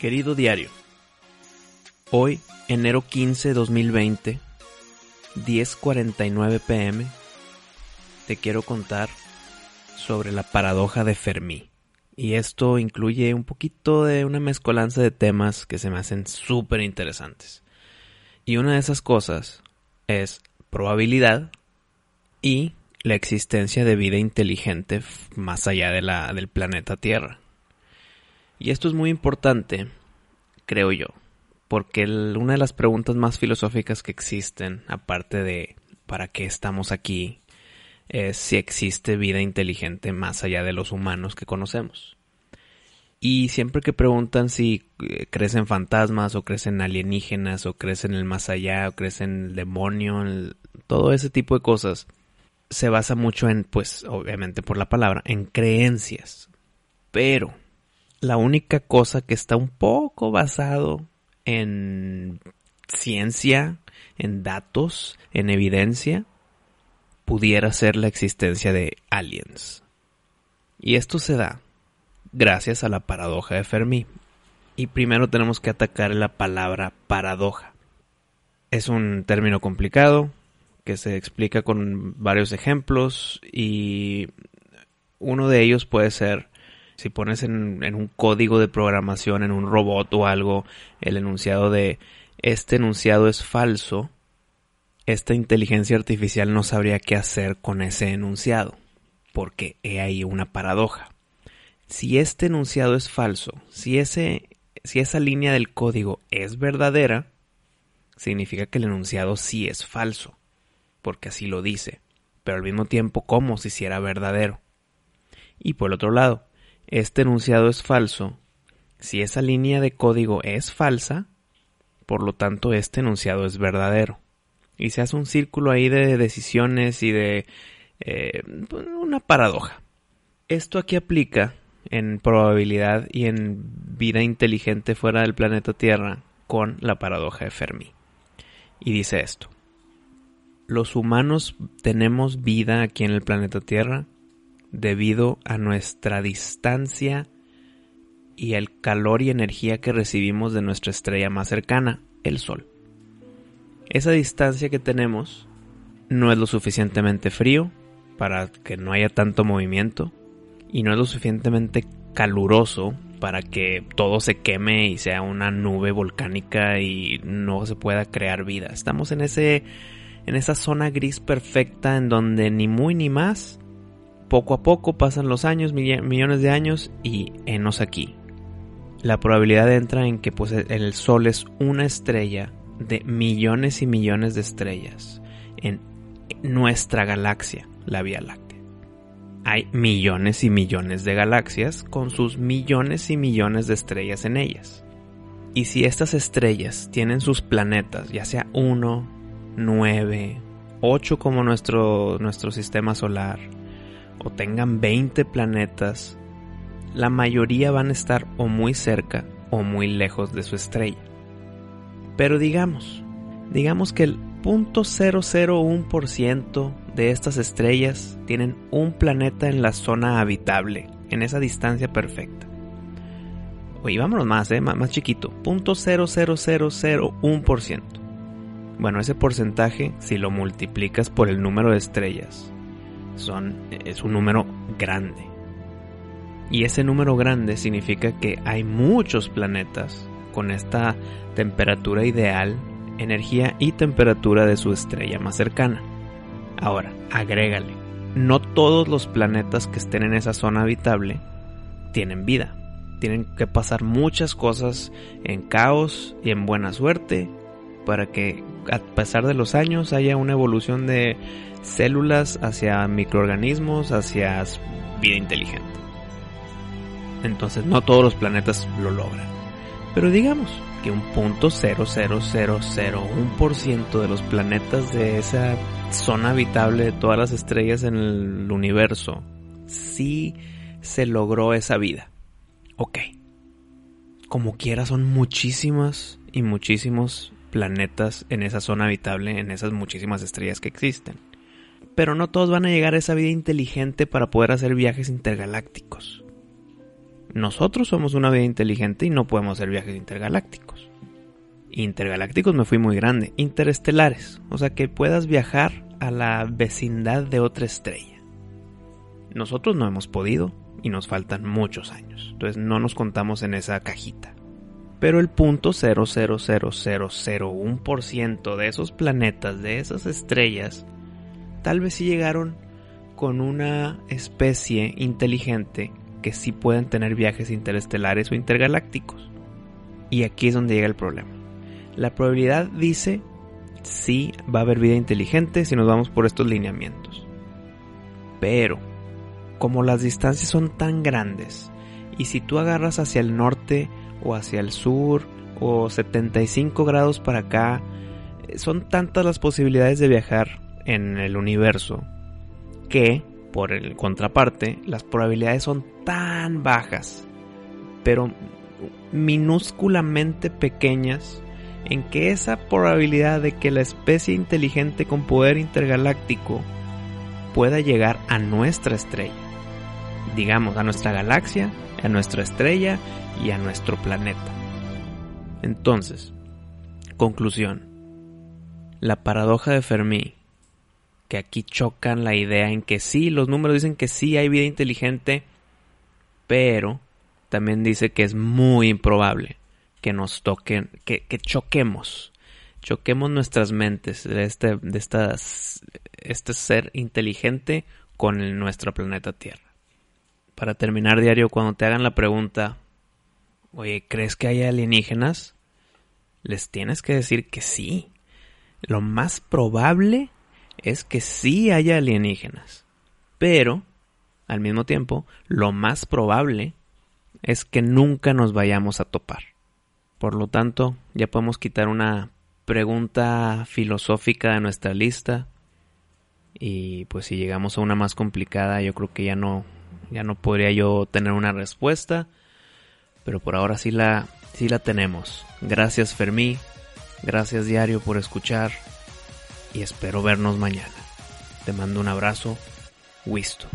Querido diario, hoy, enero 15, 2020, 10.49 pm, te quiero contar sobre la paradoja de Fermi. Y esto incluye un poquito de una mezcolanza de temas que se me hacen súper interesantes. Y una de esas cosas es probabilidad y la existencia de vida inteligente más allá de la, del planeta Tierra. Y esto es muy importante, creo yo, porque una de las preguntas más filosóficas que existen, aparte de ¿para qué estamos aquí?, es si existe vida inteligente más allá de los humanos que conocemos. Y siempre que preguntan si eh, crecen fantasmas o crecen alienígenas o crecen el más allá o crecen el demonio, todo ese tipo de cosas, se basa mucho en, pues, obviamente por la palabra, en creencias. Pero la única cosa que está un poco basado en ciencia, en datos, en evidencia, pudiera ser la existencia de aliens. Y esto se da gracias a la paradoja de Fermi. Y primero tenemos que atacar la palabra paradoja. Es un término complicado que se explica con varios ejemplos y uno de ellos puede ser si pones en, un código de programación, en un robot o algo, el enunciado de este enunciado es falso, esta inteligencia artificial no sabría qué hacer con ese enunciado, porque he ahí una paradoja. Si este enunciado es falso, si, ese, si esa línea del código es verdadera, significa que el enunciado sí es falso, porque así lo dice, pero al mismo tiempo como si fuera verdadero. Y por el otro lado, este enunciado es falso, si esa línea de código es falsa, por lo tanto este enunciado es verdadero. Y se hace un círculo ahí de decisiones y de eh, una paradoja. Esto aquí aplica en probabilidad y en vida inteligente fuera del planeta Tierra con la paradoja de Fermi. Y dice esto. Los humanos tenemos vida aquí en el planeta Tierra debido a nuestra distancia y el calor y energía que recibimos de nuestra estrella más cercana, el Sol. Esa distancia que tenemos no es lo suficientemente frío para que no haya tanto movimiento y no es lo suficientemente caluroso para que todo se queme y sea una nube volcánica y no se pueda crear vida. Estamos en ese en esa zona gris perfecta en donde ni muy ni más poco a poco pasan los años, millones de años y enos aquí. La probabilidad entra en que pues el sol es una estrella de millones y millones de estrellas en nuestra galaxia, la Vía Láctea hay millones y millones de galaxias con sus millones y millones de estrellas en ellas. Y si estas estrellas tienen sus planetas, ya sea 1, 9, 8 como nuestro, nuestro sistema solar, o tengan 20 planetas, la mayoría van a estar o muy cerca o muy lejos de su estrella. Pero digamos, digamos que el 0.001% de estas estrellas tienen un planeta en la zona habitable, en esa distancia perfecta. Oye, vámonos más, ¿eh? más, chiquito, 0.00001%. Bueno, ese porcentaje, si lo multiplicas por el número de estrellas, es un número grande. Y ese número grande significa que hay muchos planetas con esta temperatura ideal, energía y temperatura de su estrella más cercana. Ahora, agrégale, no todos los planetas que estén en esa zona habitable tienen vida. Tienen que pasar muchas cosas en caos y en buena suerte para que a pesar de los años haya una evolución de células hacia microorganismos, hacia vida inteligente. Entonces no todos los planetas lo logran. Pero digamos que un punto 0.00001% de los planetas de esa zona habitable de todas las estrellas en el universo, sí se logró esa vida. Ok. Como quiera, son muchísimas y muchísimos planetas en esa zona habitable, en esas muchísimas estrellas que existen. Pero no todos van a llegar a esa vida inteligente para poder hacer viajes intergalácticos. Nosotros somos una vida inteligente y no podemos hacer viajes intergalácticos. Intergalácticos me fui muy grande. Interestelares. O sea que puedas viajar a la vecindad de otra estrella. Nosotros no hemos podido y nos faltan muchos años. Entonces no nos contamos en esa cajita. Pero el punto 0.00001% de esos planetas, de esas estrellas, tal vez sí llegaron con una especie inteligente que sí pueden tener viajes interestelares o intergalácticos. Y aquí es donde llega el problema. La probabilidad dice sí va a haber vida inteligente si nos vamos por estos lineamientos. Pero, como las distancias son tan grandes, y si tú agarras hacia el norte o hacia el sur o 75 grados para acá, son tantas las posibilidades de viajar en el universo que, por el contraparte, las probabilidades son tan bajas, pero minúsculamente pequeñas, en que esa probabilidad de que la especie inteligente con poder intergaláctico pueda llegar a nuestra estrella, digamos, a nuestra galaxia, a nuestra estrella y a nuestro planeta. Entonces, conclusión. La paradoja de Fermi que aquí chocan la idea en que sí, los números dicen que sí hay vida inteligente, pero también dice que es muy improbable que nos toquen, que, choquemos, choquemos nuestras mentes de este, de estas, este ser inteligente con nuestro planeta Tierra. Para terminar diario, cuando te hagan la pregunta, oye, ¿crees que hay alienígenas? Les tienes que decir que sí. Lo más probable es que sí haya alienígenas. Pero, al mismo tiempo, lo más probable es que nunca nos vayamos a topar. Por lo tanto, ya podemos quitar una pregunta filosófica de nuestra lista. Y pues si llegamos a una más complicada, yo creo que ya no, ya no podría yo tener una respuesta. Pero por ahora sí la, sí la tenemos. Gracias Fermí. Gracias Diario por escuchar y espero vernos mañana. Te mando un abrazo. Wisto.